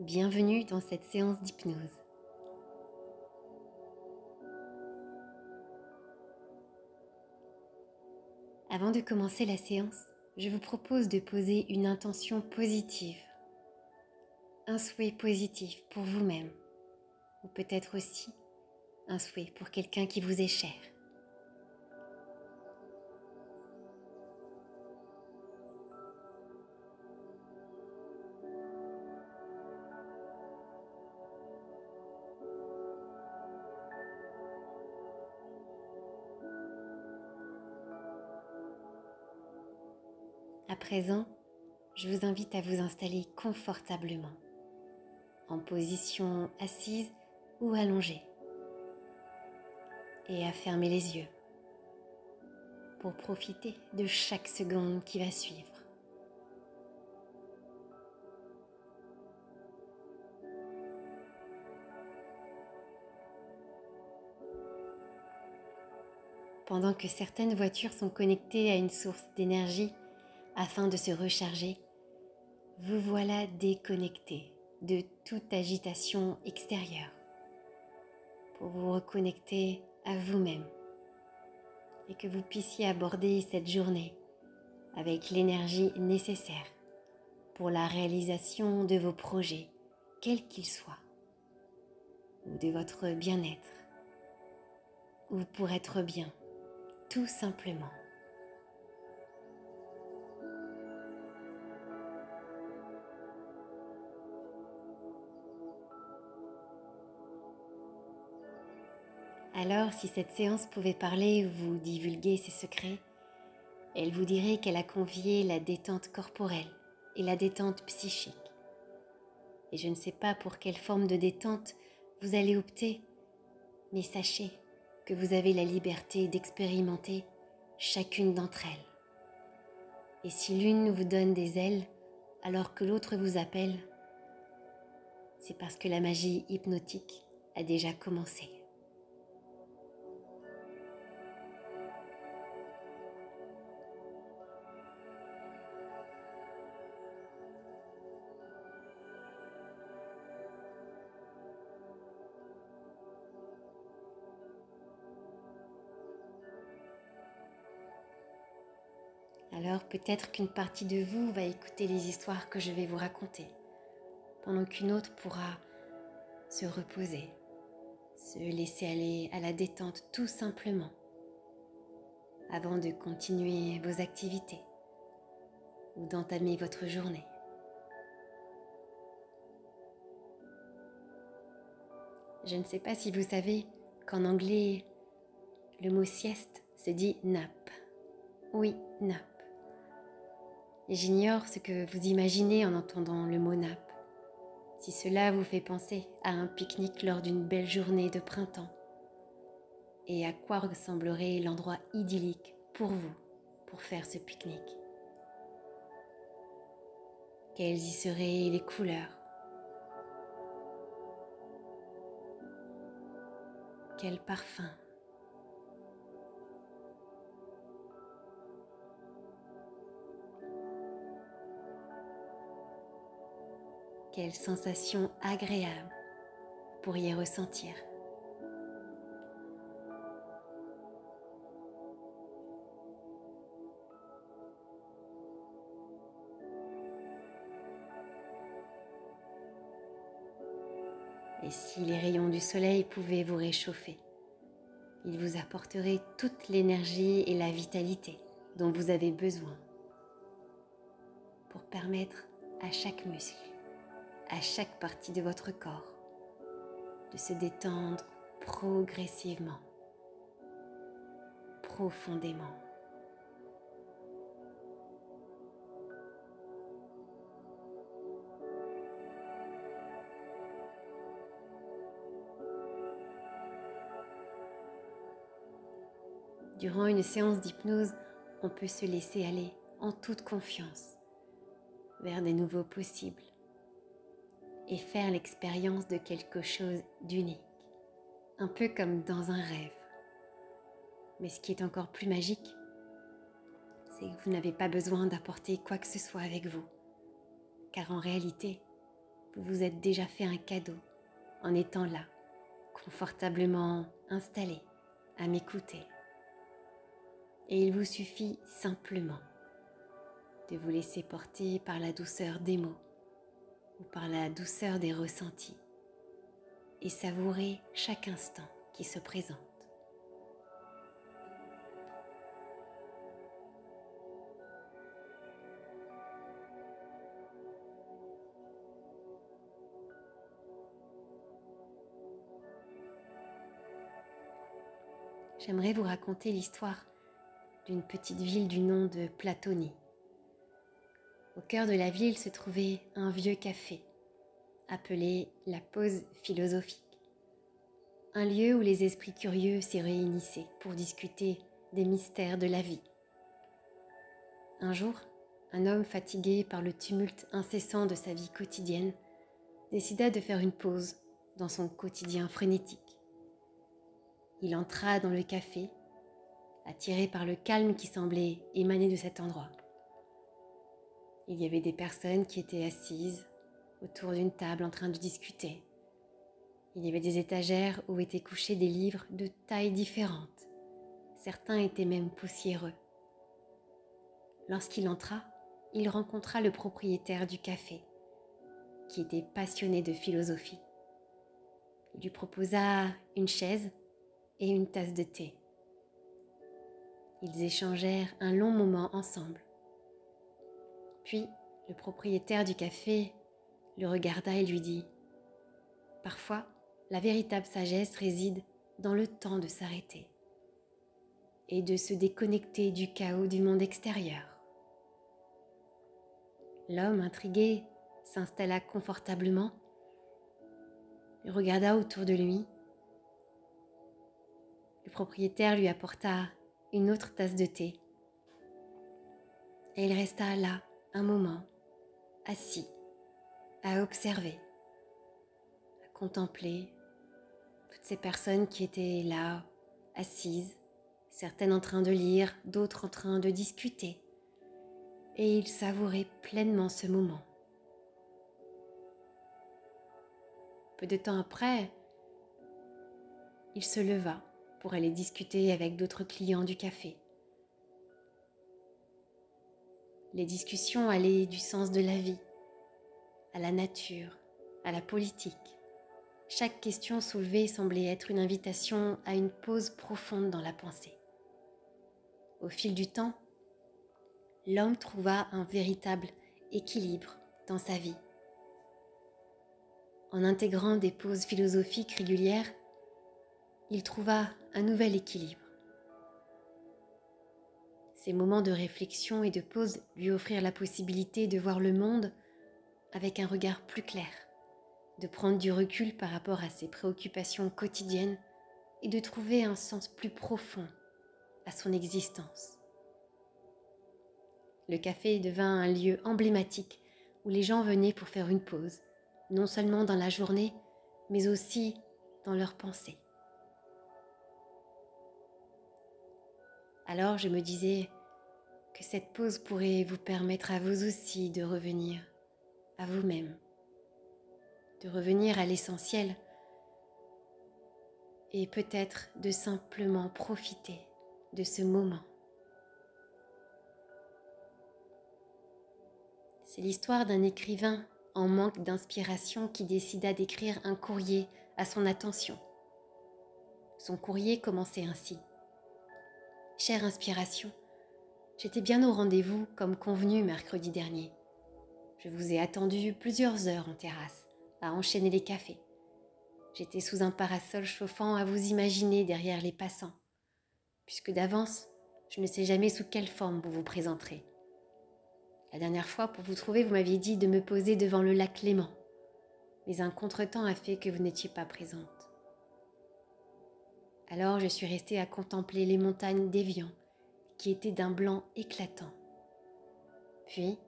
Bienvenue dans cette séance d'hypnose. Avant de commencer la séance, je vous propose de poser une intention positive, un souhait positif pour vous-même, ou peut-être aussi un souhait pour quelqu'un qui vous est cher. Je vous invite à vous installer confortablement, en position assise ou allongée, et à fermer les yeux pour profiter de chaque seconde qui va suivre. Pendant que certaines voitures sont connectées à une source d'énergie afin de se recharger, vous voilà déconnecté de toute agitation extérieure pour vous reconnecter à vous-même et que vous puissiez aborder cette journée avec l'énergie nécessaire pour la réalisation de vos projets, quels qu'ils soient, ou de votre bien-être, ou pour être bien, tout simplement. Alors, si cette séance pouvait parler ou vous divulguer ses secrets, elle vous dirait qu'elle a convié la détente corporelle et la détente psychique. Et je ne sais pas pour quelle forme de détente vous allez opter, mais sachez que vous avez la liberté d'expérimenter chacune d'entre elles. Et si l'une vous donne des ailes alors que l'autre vous appelle, c'est parce que la magie hypnotique a déjà commencé. Alors peut-être qu'une partie de vous va écouter les histoires que je vais vous raconter, pendant qu'une autre pourra se reposer, se laisser aller à la détente tout simplement, avant de continuer vos activités ou d'entamer votre journée. Je ne sais pas si vous savez qu'en anglais, le mot sieste se dit nap. Oui, nap. J'ignore ce que vous imaginez en entendant le mot nappe. Si cela vous fait penser à un pique-nique lors d'une belle journée de printemps, et à quoi ressemblerait l'endroit idyllique pour vous pour faire ce pique-nique? Quelles y seraient les couleurs? Quel parfum? Quelle sensation agréable pour y ressentir. Et si les rayons du soleil pouvaient vous réchauffer, ils vous apporteraient toute l'énergie et la vitalité dont vous avez besoin pour permettre à chaque muscle à chaque partie de votre corps de se détendre progressivement, profondément. Durant une séance d'hypnose, on peut se laisser aller en toute confiance vers des nouveaux possibles et faire l'expérience de quelque chose d'unique, un peu comme dans un rêve. Mais ce qui est encore plus magique, c'est que vous n'avez pas besoin d'apporter quoi que ce soit avec vous, car en réalité, vous vous êtes déjà fait un cadeau en étant là, confortablement installé à m'écouter. Et il vous suffit simplement de vous laisser porter par la douceur des mots par la douceur des ressentis et savourer chaque instant qui se présente. J'aimerais vous raconter l'histoire d'une petite ville du nom de Platonie. Au cœur de la ville se trouvait un vieux café appelé la pause philosophique, un lieu où les esprits curieux s'y réunissaient pour discuter des mystères de la vie. Un jour, un homme fatigué par le tumulte incessant de sa vie quotidienne décida de faire une pause dans son quotidien frénétique. Il entra dans le café, attiré par le calme qui semblait émaner de cet endroit. Il y avait des personnes qui étaient assises, autour d'une table en train de discuter. Il y avait des étagères où étaient couchés des livres de tailles différentes. Certains étaient même poussiéreux. Lorsqu'il entra, il rencontra le propriétaire du café, qui était passionné de philosophie. Il lui proposa une chaise et une tasse de thé. Ils échangèrent un long moment ensemble. Puis, le propriétaire du café le regarda et lui dit Parfois, la véritable sagesse réside dans le temps de s'arrêter et de se déconnecter du chaos du monde extérieur. L'homme, intrigué, s'installa confortablement, regarda autour de lui. Le propriétaire lui apporta une autre tasse de thé. Et il resta là un moment, assis, à observer, à contempler toutes ces personnes qui étaient là, assises, certaines en train de lire, d'autres en train de discuter. Et il savourait pleinement ce moment. Peu de temps après, il se leva pour aller discuter avec d'autres clients du café. Les discussions allaient du sens de la vie, à la nature, à la politique. Chaque question soulevée semblait être une invitation à une pause profonde dans la pensée. Au fil du temps, l'homme trouva un véritable équilibre dans sa vie. En intégrant des pauses philosophiques régulières, il trouva un nouvel équilibre. Ces moments de réflexion et de pause lui offrirent la possibilité de voir le monde avec un regard plus clair, de prendre du recul par rapport à ses préoccupations quotidiennes et de trouver un sens plus profond à son existence. Le café devint un lieu emblématique où les gens venaient pour faire une pause, non seulement dans la journée, mais aussi dans leurs pensées. Alors je me disais cette pause pourrait vous permettre à vous aussi de revenir à vous-même, de revenir à l'essentiel et peut-être de simplement profiter de ce moment. C'est l'histoire d'un écrivain en manque d'inspiration qui décida d'écrire un courrier à son attention. Son courrier commençait ainsi. Chère inspiration, j'étais bien au rendez-vous comme convenu mercredi dernier. Je vous ai attendu plusieurs heures en terrasse, à enchaîner les cafés. J'étais sous un parasol chauffant à vous imaginer derrière les passants, puisque d'avance, je ne sais jamais sous quelle forme vous vous présenterez. La dernière fois, pour vous trouver, vous m'aviez dit de me poser devant le lac Léman, mais un contretemps a fait que vous n'étiez pas présente. Alors je suis restée à contempler les montagnes d'Évian, qui étaient d'un blanc éclatant. Puis,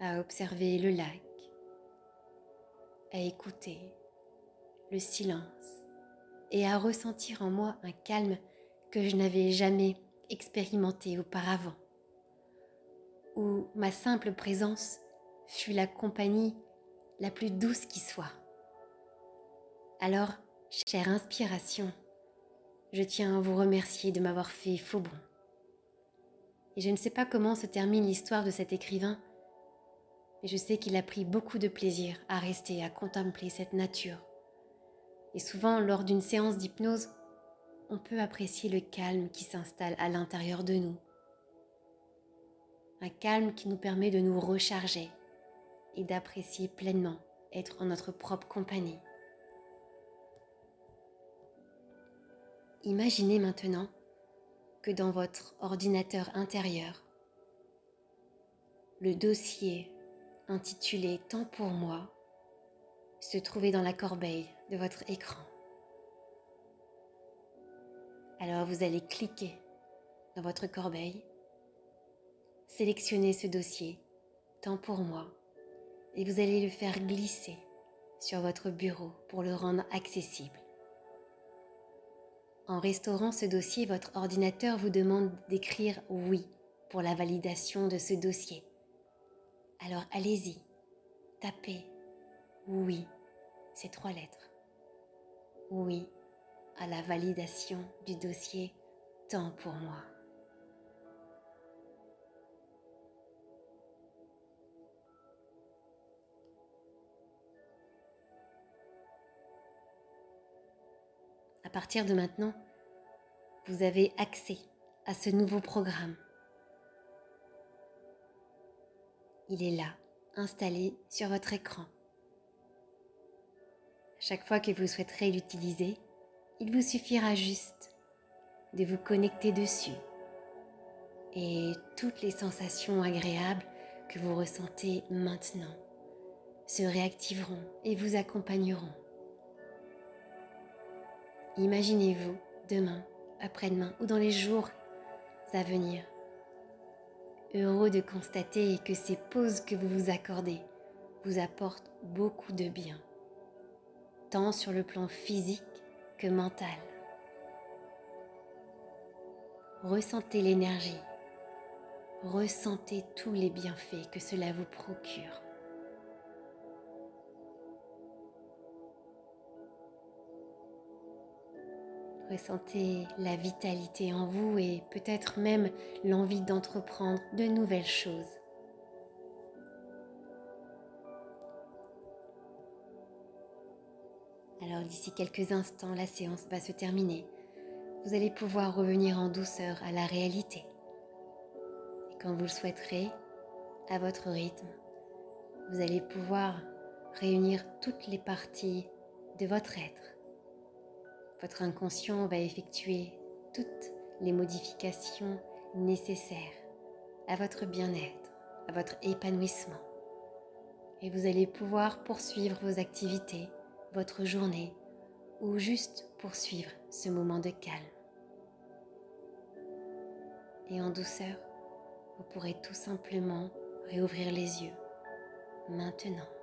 à observer le lac, à écouter le silence et à ressentir en moi un calme que je n'avais jamais expérimenté auparavant, où ma simple présence fut la compagnie la plus douce qui soit. Alors, chère inspiration, je tiens à vous remercier de m'avoir fait faux bon. Et je ne sais pas comment se termine l'histoire de cet écrivain, mais je sais qu'il a pris beaucoup de plaisir à rester à contempler cette nature. Et souvent, lors d'une séance d'hypnose, on peut apprécier le calme qui s'installe à l'intérieur de nous. Un calme qui nous permet de nous recharger et d'apprécier pleinement être en notre propre compagnie. Imaginez maintenant dans votre ordinateur intérieur, le dossier intitulé Temps pour moi se trouvait dans la corbeille de votre écran. Alors vous allez cliquer dans votre corbeille, sélectionner ce dossier Temps pour moi et vous allez le faire glisser sur votre bureau pour le rendre accessible. En restaurant ce dossier, votre ordinateur vous demande d'écrire oui pour la validation de ce dossier. Alors allez-y, tapez oui, ces trois lettres. Oui à la validation du dossier Temps pour moi. À partir de maintenant, vous avez accès à ce nouveau programme. Il est là, installé sur votre écran. Chaque fois que vous souhaiterez l'utiliser, il vous suffira juste de vous connecter dessus et toutes les sensations agréables que vous ressentez maintenant se réactiveront et vous accompagneront. Imaginez-vous demain, après-demain ou dans les jours à venir, heureux de constater que ces pauses que vous vous accordez vous apportent beaucoup de bien, tant sur le plan physique que mental. Ressentez l'énergie, ressentez tous les bienfaits que cela vous procure. Ressentez la vitalité en vous et peut-être même l'envie d'entreprendre de nouvelles choses. Alors d'ici quelques instants, la séance va se terminer. Vous allez pouvoir revenir en douceur à la réalité. Et quand vous le souhaiterez, à votre rythme, vous allez pouvoir réunir toutes les parties de votre être votre inconscient va effectuer toutes les modifications nécessaires à votre bien-être, à votre épanouissement. Et vous allez pouvoir poursuivre vos activités, votre journée, ou juste poursuivre ce moment de calme. Et en douceur, vous pourrez tout simplement réouvrir les yeux maintenant.